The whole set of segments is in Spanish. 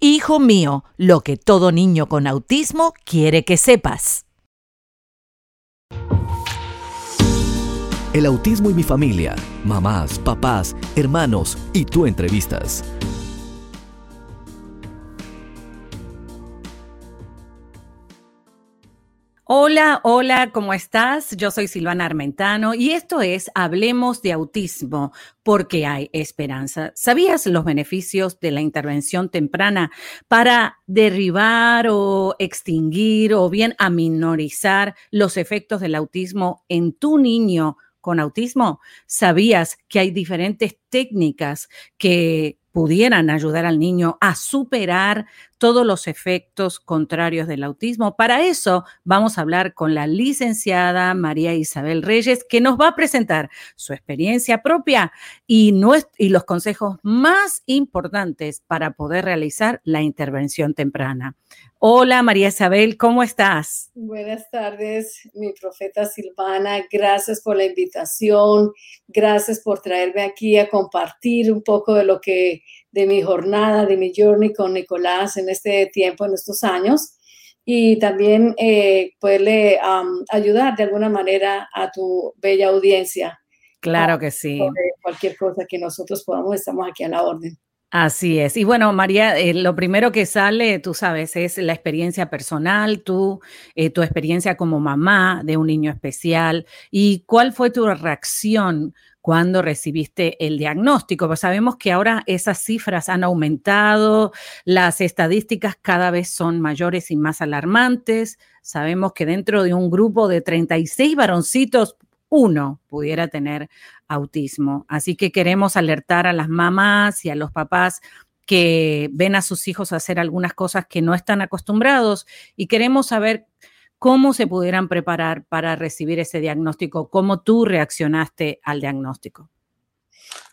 Hijo mío, lo que todo niño con autismo quiere que sepas. El autismo y mi familia, mamás, papás, hermanos y tú entrevistas. Hola, hola, ¿cómo estás? Yo soy Silvana Armentano y esto es Hablemos de Autismo, porque hay esperanza. ¿Sabías los beneficios de la intervención temprana para derribar o extinguir o bien aminorizar los efectos del autismo en tu niño con autismo? ¿Sabías que hay diferentes técnicas que pudieran ayudar al niño a superar todos los efectos contrarios del autismo. Para eso vamos a hablar con la licenciada María Isabel Reyes, que nos va a presentar su experiencia propia y, los consejos más importantes para poder realizar la intervención temprana. Hola María Isabel, ¿cómo estás? Buenas tardes, mi profeta Silvana. Gracias por la invitación. Gracias por traerme aquí a compartir un poco de lo que, de mi jornada, de mi journey con Nicolás en este tiempo, en estos años. Y también eh, poderle ayudar de alguna manera a tu bella audiencia. Claro que sí. Cualquier cosa que nosotros podamos, estamos aquí a la orden. Así es. Y bueno, María, eh, lo primero que sale, tú sabes, es la experiencia personal, tú, eh, tu experiencia como mamá de un niño especial. ¿Y cuál fue tu reacción cuando recibiste el diagnóstico? Pues sabemos que ahora esas cifras han aumentado, las estadísticas cada vez son mayores y más alarmantes. Sabemos que dentro de un grupo de 36 varoncitos, uno pudiera tener autismo. Así que queremos alertar a las mamás y a los papás que ven a sus hijos hacer algunas cosas que no están acostumbrados y queremos saber cómo se pudieran preparar para recibir ese diagnóstico, cómo tú reaccionaste al diagnóstico.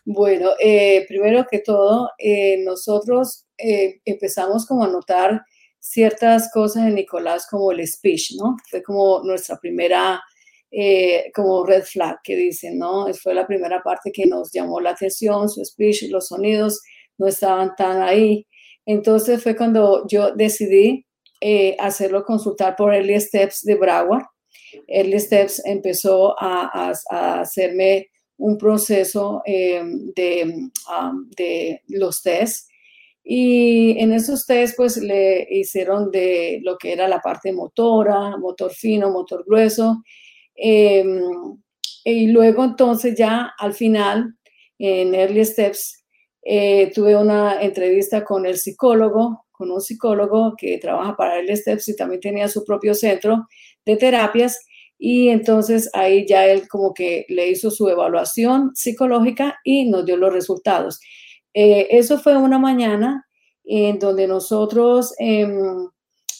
Bueno, eh, primero que todo, eh, nosotros eh, empezamos como a notar ciertas cosas en Nicolás como el speech, ¿no? Fue como nuestra primera eh, como red flag que dicen, ¿no? Fue la primera parte que nos llamó la atención, su speech, los sonidos no estaban tan ahí. Entonces fue cuando yo decidí eh, hacerlo consultar por Early Steps de Broward. Early Steps empezó a, hacerme un proceso eh, de, um, de los tests y en esos test pues le hicieron de lo que era la parte motora, motor fino, motor grueso Em, y luego entonces ya al final, en Early Steps, eh, tuve una entrevista con el psicólogo, con un psicólogo que trabaja para Early Steps y también tenía su propio centro de terapias. Y entonces ahí ya él como que le hizo su evaluación psicológica y nos dio los resultados. Eh, eso fue una mañana en donde nosotros em,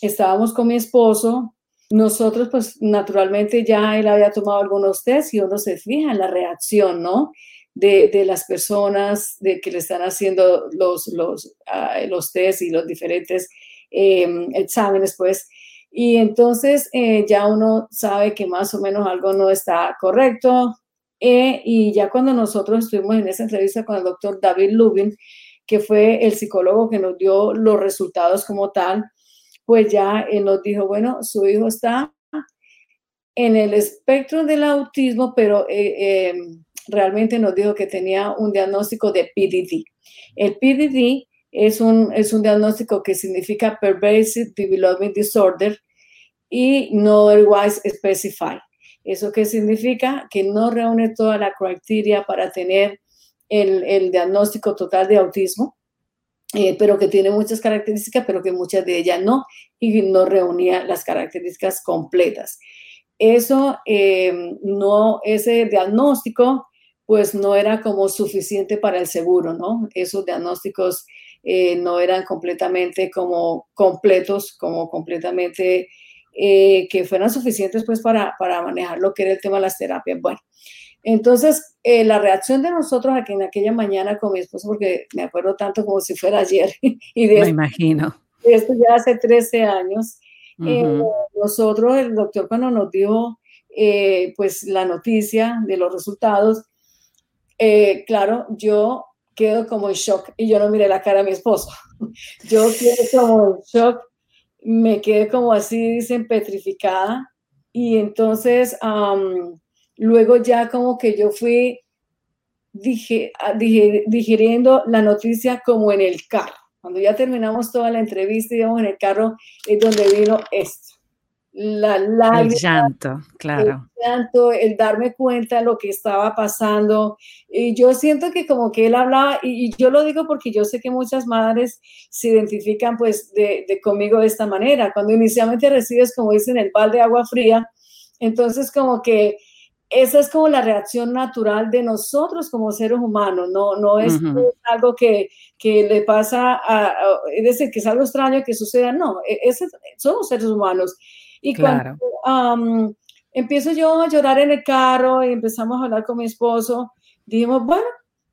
estábamos con mi esposo, nosotros, pues naturalmente ya él había tomado algunos test y uno se fija en la reacción, ¿no? De, las personas de que le están haciendo los, los, ah, los test y los diferentes em, exámenes, pues. Y entonces eh, ya uno sabe que más o menos algo no está correcto. Eh, y ya cuando nosotros estuvimos en esa entrevista con el doctor David Lubin, que fue el psicólogo que nos dio los resultados como tal, pues ya nos dijo, bueno, su hijo está en el espectro del autismo, pero eh, em, realmente nos dijo que tenía un diagnóstico de PDD. El PDD es un, es un diagnóstico que significa Pervasive Development Disorder y no otherwise specified. ¿Eso qué significa? Que no reúne toda la criteria para tener el, el diagnóstico total de autismo. Eh, pero que tiene muchas características, pero que muchas de ellas no, y no reunía las características completas. Eso eh, no, ese diagnóstico, pues no era como suficiente para el seguro, ¿no? Esos diagnósticos eh, no eran completamente como completos, como completamente eh, que fueran suficientes pues para, para manejar lo que era el tema de las terapias. Bueno, entonces, eh, la reacción de nosotros aquí en aquella mañana con mi esposo, porque me acuerdo tanto como si fuera ayer, y de me imagino. Esto ya hace 13 años. nosotros, el doctor cuando nos dijo pues la noticia de los resultados, claro, yo quedo como en shock y yo no miré la cara a mi esposo. Yo quedé como en shock, me quedé como así, dicen, petrificada. Y entonces, luego ya como que yo fui dije, ah, dije, digiriendo la noticia como en el carro. Cuando ya terminamos toda la entrevista, íbamos en el carro, es donde vino esto la el llanto, claro. El llanto, el darme cuenta de lo que estaba pasando. Y yo siento que como que él hablaba, y, yo lo digo porque yo sé que muchas madres se identifican pues de, de, conmigo de esta manera. Cuando inicialmente recibes, como dicen, el balde de agua fría, entonces como que esa es como la reacción natural de nosotros como seres humanos, no, no es algo que, que, le pasa a, es decir, que es algo extraño que suceda, no, e, es, somos seres humanos y cuando empiezo yo a llorar en el carro y empezamos a hablar con mi esposo, dijimos, bueno,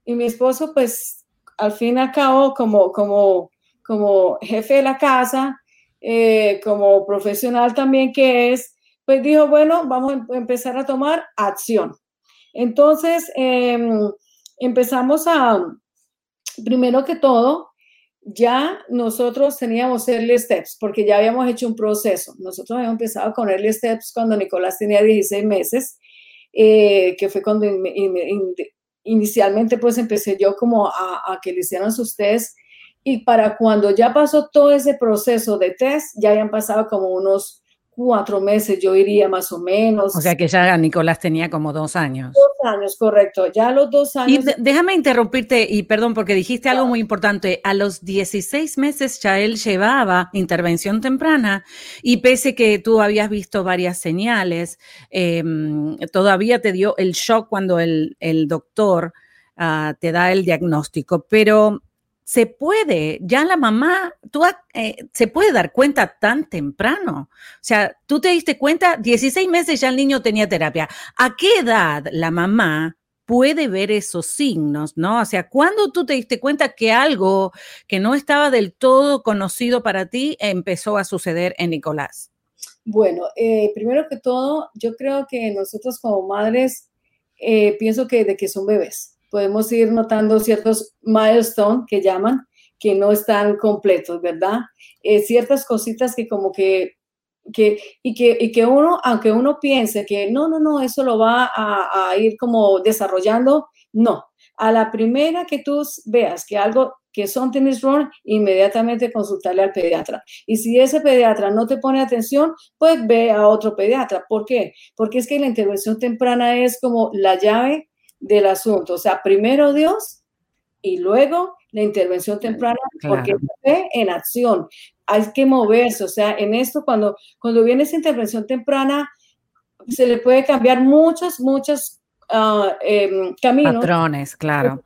y mi esposo pues al fin y al cabo como, como, como jefe de la casa, eh, como profesional también que es, pues dijo, bueno, vamos a em-, empezar a tomar acción. Entonces, em, empezamos a, primero que todo, ya nosotros teníamos early steps, porque ya habíamos hecho un proceso. Nosotros habíamos empezado con early steps cuando Nicolás tenía 16 meses, eh, que fue cuando inicialmente pues empecé yo como a, a, que le hicieran sus test. Y para cuando ya pasó todo ese proceso de test, ya habían pasado como unos cuatro meses, yo iría más o menos. O sea que ya Nicolás tenía como dos años. Dos años, correcto. Ya los dos años. Y déjame interrumpirte, y perdón, porque dijiste algo muy importante. A los 16 meses ya él llevaba intervención temprana y pese que tú habías visto varias señales, em, todavía te dio el shock cuando el, el doctor ah, te da el diagnóstico. Pero se puede, ya la mamá, tú eh, se puede dar cuenta tan temprano. O sea, tú te diste cuenta, 16 meses ya el niño tenía terapia. ¿A qué edad la mamá puede ver esos signos, no? O sea, ¿cuándo tú te diste cuenta que algo que no estaba del todo conocido para ti empezó a suceder en Nicolás? Bueno, eh, primero que todo, yo creo que nosotros como madres, eh, pienso que de que son bebés podemos ir notando ciertos milestones que llaman, que no están completos, ¿verdad? Eh, ciertas cositas que como que, que, y que, y que uno, aunque uno piense que no, no, no, eso lo va a, a ir como desarrollando, no. A la primera que tú veas que algo que son is wrong, inmediatamente consultarle al pediatra. Y si ese pediatra no te pone atención, pues ve a otro pediatra. ¿Por qué? Porque es que la intervención temprana es como la llave del asunto. O sea, primero Dios y luego la intervención temprana, porque fe en acción. Hay que moverse. O sea, en esto, cuando, cuando viene esa intervención temprana, se le puede cambiar muchos, muchos uh, caminos. Patrones, claro.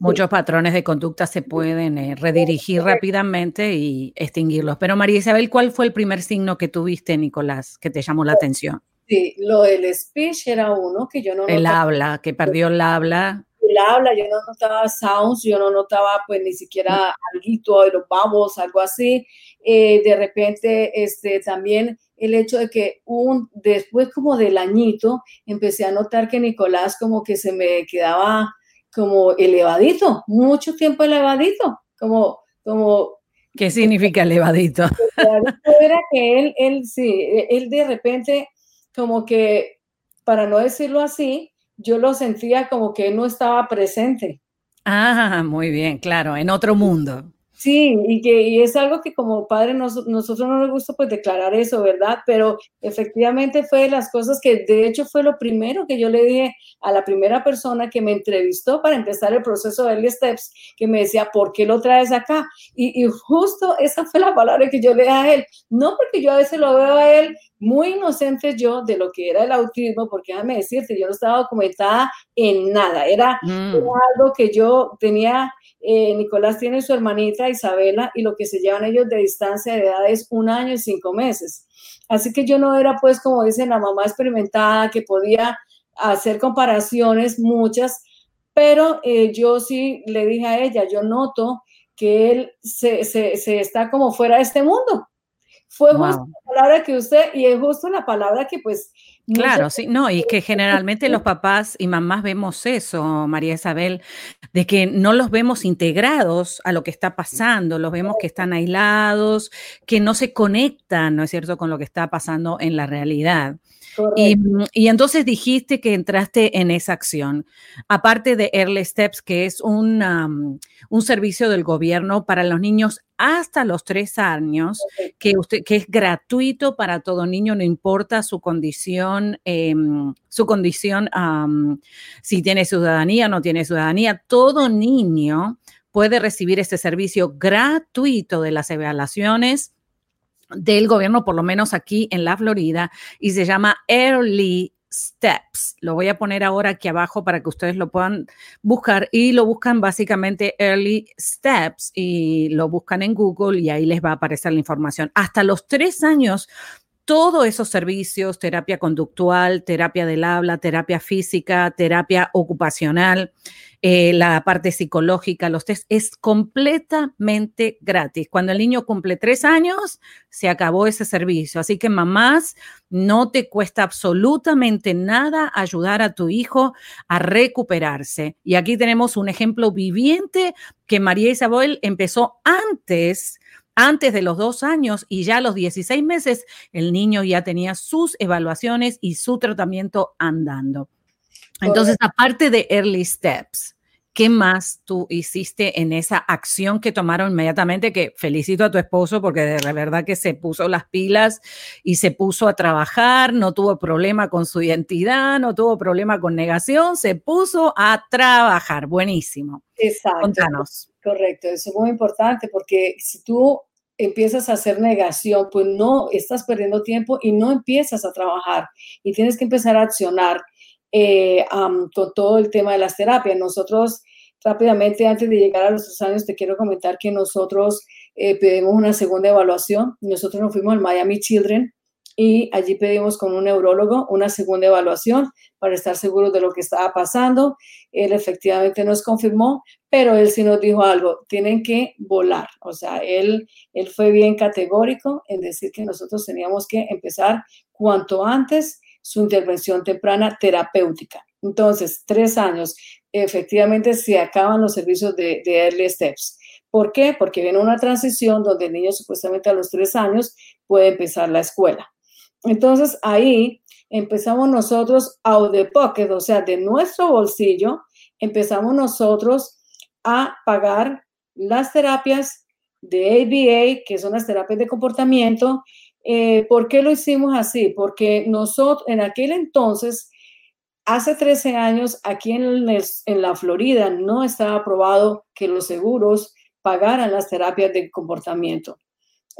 Muchos patrones de conducta se pueden eh, redirigir rápidamente y extinguirlos. Pero María Isabel, ¿cuál fue el primer signo que tuviste, Nicolás, que te llamó la atención? Sí, lo del speech era uno que yo no El habla, que perdió el habla. El habla, yo no notaba sounds, yo no notaba pues ni siquiera algo de los babos, algo así. Eh, de repente, este, también el hecho de que un, después como del añito, empecé a notar que Nicolás como que se me quedaba como elevadito, mucho tiempo elevadito, como, como ¿Qué significa elevadito? Era que él, él sí, él de repente como que, para no decirlo así, yo lo sentía como que no estaba presente. Ah, muy bien, claro, en otro mundo. Sí, y que es algo que como padre nosotros no nos gusta pues declarar eso, ¿verdad? Pero efectivamente fue de las cosas que de hecho fue lo primero que yo le dije a la primera persona que me entrevistó para empezar el proceso de Early Steps, que me decía, ¿por qué lo traes acá? Y, y justo esa fue la palabra que yo le dije a él, no porque yo a veces lo veo a él muy inocente yo de lo que era el autismo, porque déjame decirte, yo no estaba documentada en nada, era, mm. algo que yo tenía eh, Nicolás tiene su hermanita Isabela y lo que se llevan ellos de distancia de edad es un año y cinco meses. Así que yo no era pues como dicen la mamá experimentada que podía hacer comparaciones muchas, pero eh, yo sí le dije a ella, yo noto que él se, se, está como fuera de este mundo. Fue justo la palabra que usted, y es justo la palabra que pues Claro, sí, no, y que generalmente los papás y mamás vemos eso, María Isabel, de que no los vemos integrados a lo que está pasando, los vemos que están aislados, que no se conectan, ¿no es cierto?, con lo que está pasando en la realidad. Mm, y, entonces dijiste que entraste en esa acción. Aparte de Early Steps, que es un, un servicio del gobierno para los niños hasta los tres años, que, usted, que es gratuito para todo niño, no importa su condición, em, su condición, si tiene ciudadanía o no tiene ciudadanía, todo niño puede recibir este servicio gratuito de las evaluaciones del gobierno, por lo menos aquí en la Florida, y se llama Early Steps. Lo voy a poner ahora aquí abajo para que ustedes lo puedan buscar y lo buscan básicamente Early Steps y lo buscan en Google y ahí les va a aparecer la información. Hasta los tres años todos esos servicios, terapia conductual, terapia del habla, terapia física, terapia ocupacional, eh, la parte psicológica, los test, es completamente gratis. Cuando el niño cumple tres años, se acabó ese servicio. Así que mamás, no te cuesta absolutamente nada ayudar a tu hijo a recuperarse. Y aquí tenemos un ejemplo viviente que María Isabel empezó antes antes de los dos años y ya a los 16 meses el niño ya tenía sus evaluaciones y su tratamiento andando. Entonces, aparte de Early Steps, ¿qué más tú hiciste en esa acción que tomaron inmediatamente? Que felicito a tu esposo porque de verdad que se puso las pilas y se puso a trabajar, no tuvo problema con su identidad, no tuvo problema con negación, se puso a trabajar. Buenísimo. Exacto. Contanos. Correcto, eso es muy importante porque si tú empiezas a hacer negación, pues no estás perdiendo tiempo y no empiezas a trabajar y tienes que empezar a accionar eh, con todo el tema de las terapias. Nosotros rápidamente, antes de llegar a los tres años, te quiero comentar que nosotros eh, pedimos una segunda evaluación. Nosotros nos fuimos al Miami Children y allí pedimos con un neurólogo una segunda evaluación para estar seguros de lo que estaba pasando. Él efectivamente nos confirmó, pero él sí nos dijo algo, tienen que volar. O sea, él, él fue bien categórico en decir que nosotros teníamos que empezar cuanto antes su intervención temprana terapéutica. Entonces, tres años, efectivamente se acaban los servicios de, de Early Steps. ¿Por qué? Porque viene una transición donde el niño supuestamente a los tres años puede empezar la escuela. Entonces ahí empezamos nosotros out the pocket, o sea, de nuestro bolsillo, empezamos nosotros a pagar las terapias de ABA, que son las terapias de comportamiento. Eh, ¿Por qué lo hicimos así? Porque nosotros en aquel entonces, hace 13 años, aquí en, en la Florida no estaba aprobado que los seguros pagaran las terapias de comportamiento.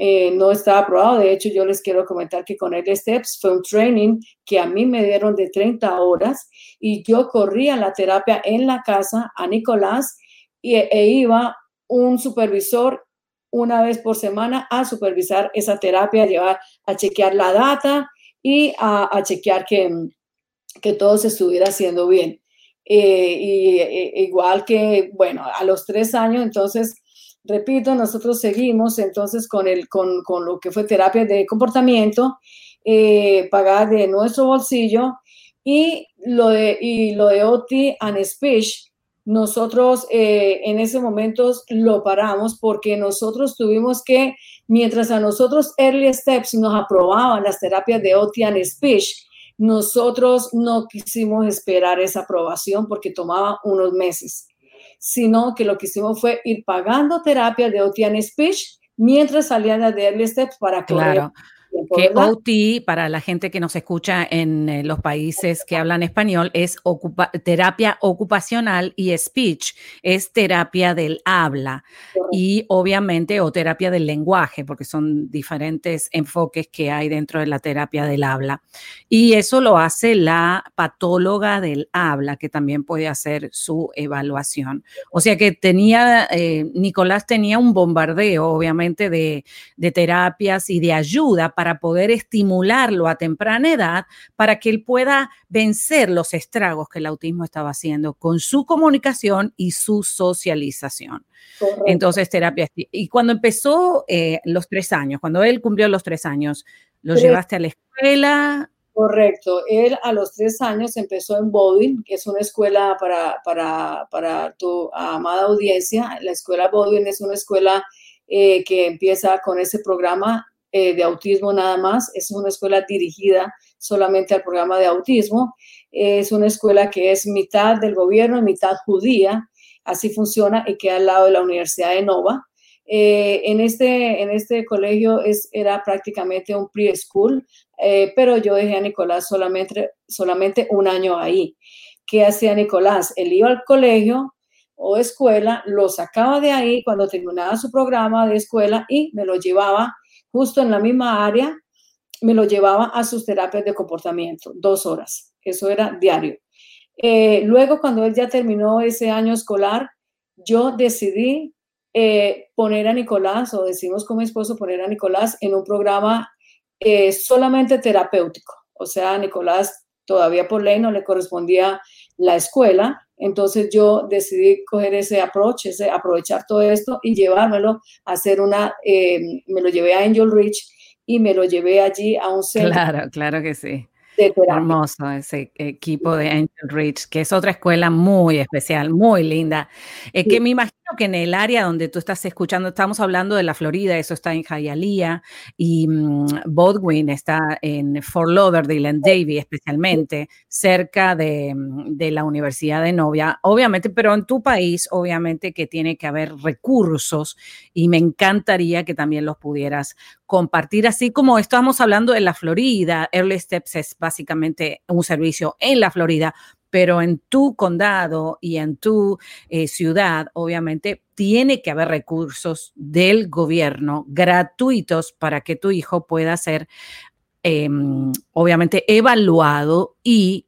Eh, no estaba aprobado. De hecho, yo les quiero comentar que con el STEPS fue un training que a mí me dieron de 30 horas y yo corría la terapia en la casa a Nicolás y, e iba un supervisor una vez por semana a supervisar esa terapia, a llevar a chequear la data y a, chequear que, que todo se estuviera haciendo bien. Eh, y e, igual que, bueno, a los tres años, entonces repito, nosotros seguimos entonces con, el, con, con lo que fue terapia de comportamiento, eh, pagar de nuestro bolsillo y lo de, y lo de OT and Speech, nosotros eh, en ese momento lo paramos porque nosotros tuvimos que, mientras a nosotros Early Steps nos aprobaban las terapias de OT and Speech, nosotros no quisimos esperar esa aprobación porque tomaba unos meses sino que lo que hicimos fue ir pagando terapia de Otian Speech mientras salían de Early Steps para Claro. Que OT, para la gente que nos escucha en eh, los países que hablan español, es terapia ocupacional y speech es terapia del habla y obviamente o terapia del lenguaje, porque son diferentes enfoques que hay dentro de la terapia del habla. Y eso lo hace la patóloga del habla, que también puede hacer su evaluación. O sea que tenía, eh, Nicolás tenía un bombardeo, obviamente, de, de terapias y de ayuda para poder estimularlo a temprana edad para que él pueda vencer los estragos que el autismo estaba haciendo con su comunicación y su socialización. Entonces, terapia. Y cuando empezó eh, los tres años, cuando él cumplió los tres años, ¿lo llevaste a la escuela? Correcto. Él a los tres años empezó en Bodwin, que es una escuela para, para, para tu amada audiencia. La escuela Bodwin es una escuela eh, que empieza con ese programa eh, de autismo nada más. Es una escuela dirigida solamente al programa de autismo. Es una escuela que es mitad del gobierno mitad judía. Así funciona y queda al lado de la Universidad de Nova. Eh, en, este, en este colegio es, era prácticamente un preschool, eh, pero yo dejé a Nicolás solamente, solamente un año ahí. ¿Qué hacía Nicolás? Él iba al colegio o escuela, lo sacaba de ahí cuando terminaba su programa de escuela y me lo llevaba justo en la misma área, me lo llevaba a sus terapias de comportamiento, dos horas. Eso era diario. Eh, luego, cuando él ya terminó ese año escolar, yo decidí eh, poner a Nicolás, o decimos con mi esposo, poner a Nicolás en un programa eh, solamente terapéutico. O sea, Nicolás todavía por ley no le correspondía la escuela, entonces yo decidí coger ese approach, ese, aprovechar todo esto y llevármelo a hacer una, me lo llevé a Angel Rich y me lo llevé allí a un centro. Claro, claro que sí. Hermoso ese equipo de Angel Rich, que es otra escuela muy especial, muy linda. Eh, que me imagino que en el área donde tú estás escuchando, estamos hablando de la Florida, eso está en Hialeah, y mm, Bodwin está en Fort Lauderdale, en Davie especialmente, cerca de, mm, de, la Universidad de Novia. Obviamente, pero en tu país, obviamente que tiene que haber recursos y me encantaría que también los pudieras compartir, así como estamos hablando de la Florida. Early Steps es básicamente un servicio en la Florida, pero en tu condado y en tu eh, ciudad, obviamente, tiene que haber recursos del gobierno gratuitos para que tu hijo pueda ser, em, obviamente, evaluado y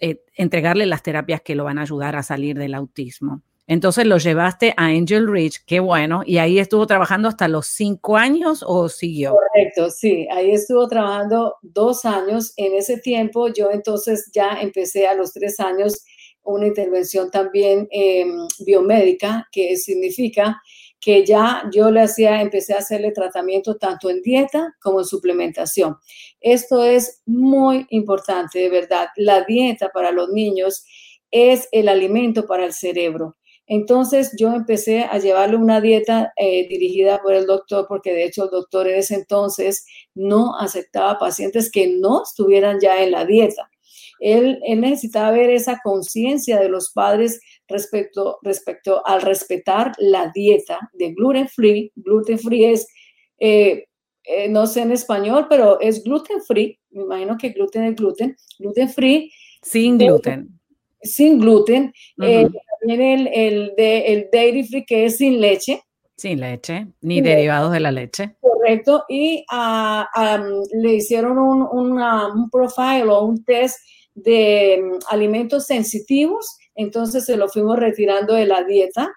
eh, entregarle las terapias que lo van a ayudar a salir del autismo. Entonces lo llevaste a Angel Ridge, qué bueno, y ahí estuvo trabajando hasta los cinco años o siguió. Correcto, sí, ahí estuvo trabajando dos años. En ese tiempo yo entonces ya empecé a los tres años una intervención también em, biomédica, que significa que ya yo le hacía, empecé a hacerle tratamiento tanto en dieta como en suplementación. Esto es muy importante, de verdad. La dieta para los niños es el alimento para el cerebro. Entonces yo empecé a llevarle una dieta eh, dirigida por el doctor, porque de hecho el doctor en ese entonces no aceptaba pacientes que no estuvieran ya en la dieta. Él, necesitaba ver esa conciencia de los padres respecto, respecto al respetar la dieta de gluten free. Gluten free es, eh, eh, no sé en español, pero es gluten free. Me imagino que gluten es gluten. Gluten free. Sin gluten sin gluten. Eh, también el, el, de, el dairy free que es sin leche. Sin leche, ni derivados de la leche. Correcto. Y ah, le hicieron un, un profile o un test de mm, alimentos sensitivos, entonces se lo fuimos retirando de la dieta.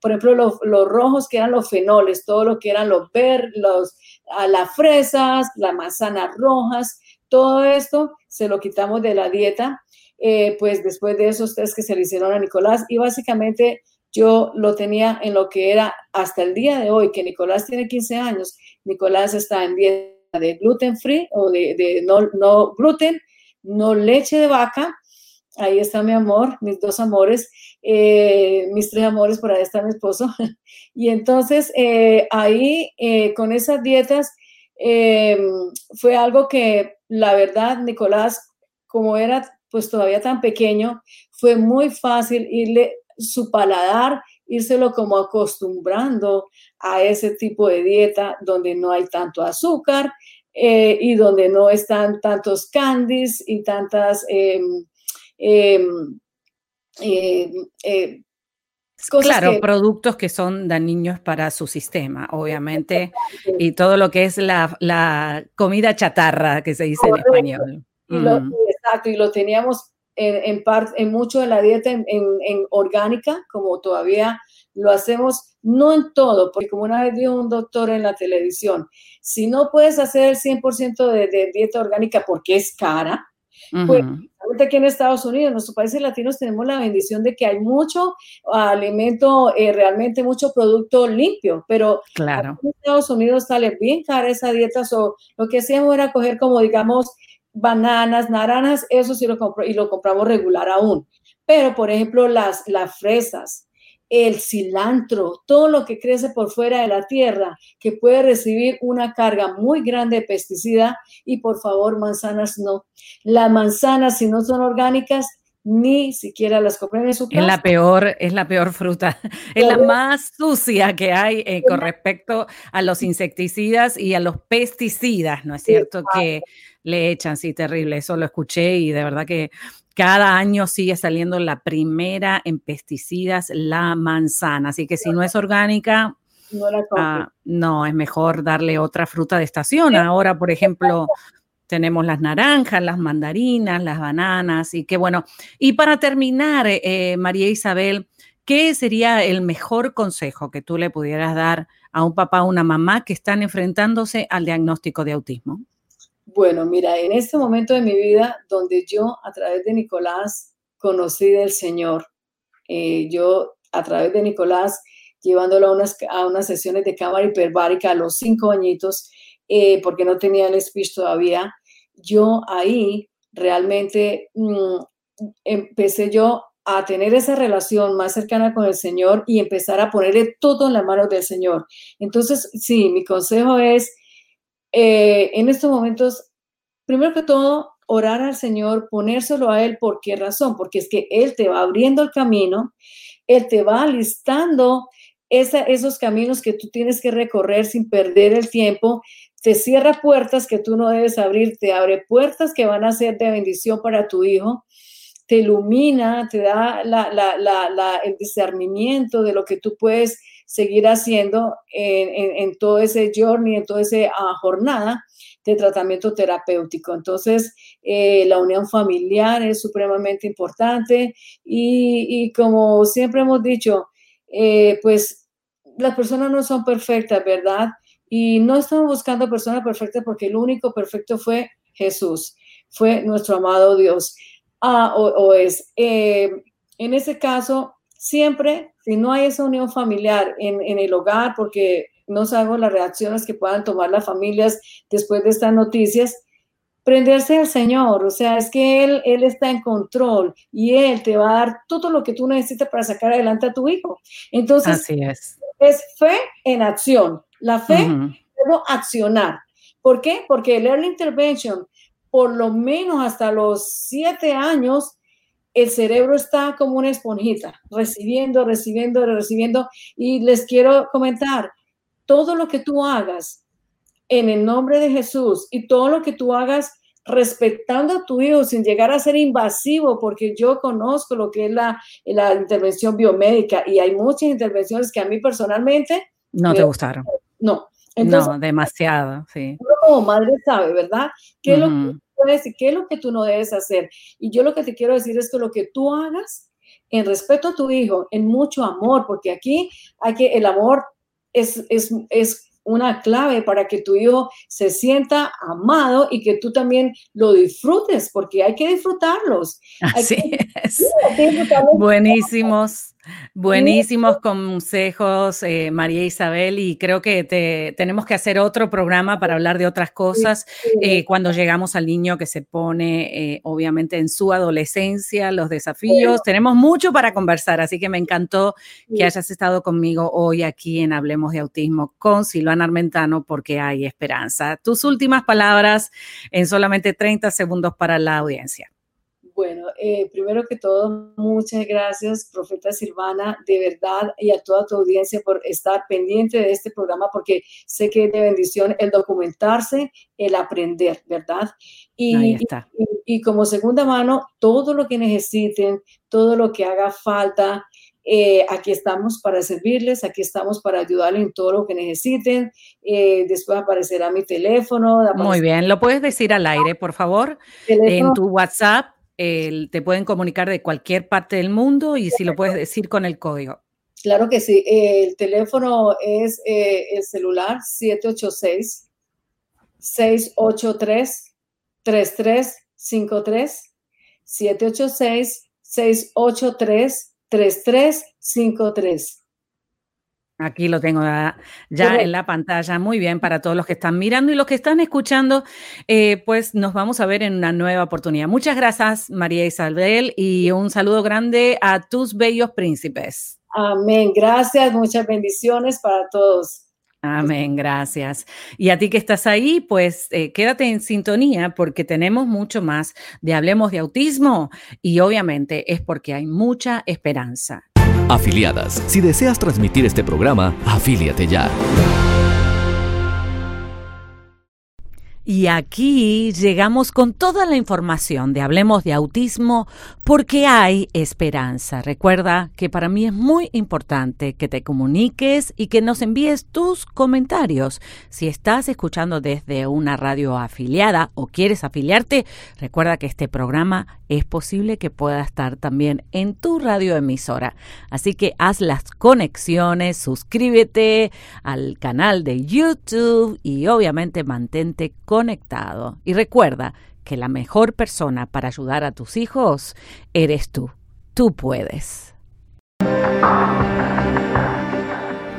Por ejemplo, los, los rojos que eran los fenoles, todo lo que eran los verdes, los, a las fresas, las manzanas rojas, todo esto se lo quitamos de la dieta eh, pues después de esos test que se le hicieron a Nicolás y básicamente yo lo tenía en lo que era hasta el día de hoy, que Nicolás tiene 15 años, Nicolás está en dieta de gluten free o de, no, no gluten, no leche de vaca, ahí está mi amor, mis dos amores, eh, mis tres amores, por ahí está mi esposo. Y entonces eh, ahí con esas dietas fue algo que la verdad, Nicolás, como era pues todavía tan pequeño, fue muy fácil irle su paladar, írselo como acostumbrando a ese tipo de dieta donde no hay tanto azúcar, eh, y donde no están tantos candies y tantas em, em, eh, claro, productos que son dañinos para su sistema, obviamente, y todo lo que es la, comida chatarra, que se dice en español. Mm. Exacto, y lo teníamos en, parte, en mucho de la dieta en, orgánica, como todavía lo hacemos, no en todo, porque como una vez dijo un doctor en la televisión, si no puedes hacer el 100% de, de, dieta orgánica porque es cara, pues aquí en Estados Unidos, en nuestros países latinos tenemos la bendición de que hay mucho alimento, eh, realmente mucho producto limpio, pero claro. en Estados Unidos sale bien cara esa dieta, o lo que hacíamos era coger como digamos bananas, naranjas, eso sí lo compro y lo compramos regular aún. Pero, por ejemplo, las, las fresas, el cilantro, todo lo que crece por fuera de la tierra, que puede recibir una carga muy grande de pesticida y por favor, manzanas no. Las manzanas, si no son orgánicas, ni siquiera las compren en su casa. Es la peor, es la peor fruta, es la más sucia que hay eh, con respecto a los insecticidas y a los pesticidas, ¿no es cierto? Que le echan, sí, terrible, eso lo escuché y de verdad que cada año sigue saliendo la primera en pesticidas, la manzana, así que si no es orgánica, no, ah, es mejor darle otra fruta de estación. Ahora, por ejemplo, tenemos las naranjas, las mandarinas, las bananas y qué bueno. Y para terminar, eh, María Isabel, ¿qué sería el mejor consejo que tú le pudieras dar a un papá o una mamá que están enfrentándose al diagnóstico de autismo? Bueno, mira, en este momento de mi vida donde yo a través de Nicolás conocí del Señor, eh, yo a través de Nicolás llevándolo a unas, a unas sesiones de cámara hiperbárica a los cinco añitos, eh, porque no tenía el speech todavía, yo ahí realmente mm, empecé yo a tener esa relación más cercana con el Señor y empezar a ponerle todo en las manos del Señor. Entonces, sí, mi consejo es, eh, en estos momentos, primero que todo, orar al Señor, ponérselo a Él. ¿Por qué razón? Porque es que Él te va abriendo el camino, Él te va alistando esos caminos que tú tienes que recorrer sin perder el tiempo te cierra puertas que tú no debes abrir, te abre puertas que van a ser de bendición para tu hijo, te ilumina, te da el discernimiento de lo que tú puedes seguir haciendo en, todo ese journey, en toda esa ah, jornada de tratamiento terapéutico. Entonces, eh, la unión familiar es supremamente importante y, como siempre hemos dicho, eh, pues las personas no son perfectas, ¿verdad? Y no estamos buscando personas perfectas porque el único perfecto fue Jesús, fue nuestro amado Dios. Ah, o, es, eh, en ese caso, siempre, si no hay esa unión familiar en, en el hogar, porque no sabemos las reacciones que puedan tomar las familias después de estas noticias, prenderse al Señor, o sea, es que Él, Él está en control y Él te va a dar todo lo que tú necesitas para sacar adelante a tu hijo. Entonces, Así es. es fe en acción. La fe, debo accionar. ¿Por qué? Porque el early intervention, por lo menos hasta los siete años, el cerebro está como una esponjita, recibiendo, recibiendo, recibiendo. Y les quiero comentar, todo lo que tú hagas en el nombre de Jesús y todo lo que tú hagas respetando a tu hijo sin llegar a ser invasivo, porque yo conozco lo que es la, la intervención biomédica y hay muchas intervenciones que a mí personalmente... No te gustaron. No. no, demasiado, sí. Uno como madre sabe, ¿verdad? ¿Qué es lo que puedes y qué es lo que tú no debes hacer? Y yo lo que te quiero decir es que lo que tú hagas en respeto a tu hijo, en mucho amor, porque aquí hay que, el amor es, es, es una clave para que tu hijo se sienta amado y que tú también lo disfrutes, porque hay que disfrutarlos. Así es. Buenísimos. Buenísimos consejos, eh, María Isabel, y creo que te, tenemos que hacer otro programa para hablar de otras cosas eh, cuando llegamos al niño que se pone, eh, obviamente, en su adolescencia, los desafíos. Tenemos mucho para conversar, así que me encantó que hayas estado conmigo hoy aquí en Hablemos de Autismo con Silvana Armentano, porque hay esperanza. Tus últimas palabras en solamente 30 segundos para la audiencia. Bueno, eh, primero que todo, muchas gracias, profeta Silvana, de verdad, y a toda tu audiencia por estar pendiente de este programa, porque sé que es de bendición el documentarse, el aprender, ¿verdad? Y, Ahí está. y, y como segunda mano, todo lo que necesiten, todo lo que haga falta, eh, aquí estamos para servirles, aquí estamos para ayudarles en todo lo que necesiten. Eh, después aparecerá mi teléfono. Muy bien, lo puedes decir al aire, por favor, en tu WhatsApp. El- te pueden comunicar de cualquier parte del mundo y si lo puedes decir con el código. Claro que sí. Eh, el teléfono es eh, el celular 786-683-3353. 786-683-3353. Aquí lo tengo ya, en la pantalla. Muy bien, para todos los que están mirando y los que están escuchando, eh, pues nos vamos a ver en una nueva oportunidad. Muchas gracias, María Isabel, y un saludo grande a tus bellos príncipes. Amén. Gracias. Muchas bendiciones para todos. Amén, gracias. Y a ti que estás ahí, pues eh, quédate en sintonía porque tenemos mucho más de Hablemos de Autismo y obviamente es porque hay mucha esperanza. Afiliadas, si deseas transmitir este programa, afíliate ya. Y aquí llegamos con toda la información de Hablemos de Autismo porque hay esperanza. Recuerda que para mí es muy importante que te comuniques y que nos envíes tus comentarios. Si estás escuchando desde una radio afiliada o quieres afiliarte, recuerda que este programa es posible que pueda estar también en tu radioemisora. Así que haz las conexiones, suscríbete al canal de YouTube y obviamente mantente conectado. Y recuerda que la mejor persona para ayudar a tus hijos eres tú. Tú puedes.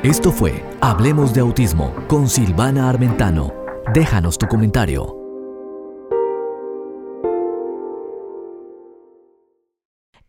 Esto fue Hablemos de Autismo con Silvana Armentano. Déjanos tu comentario.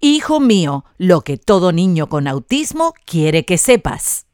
Hijo mío, lo que todo niño con autismo quiere que sepas.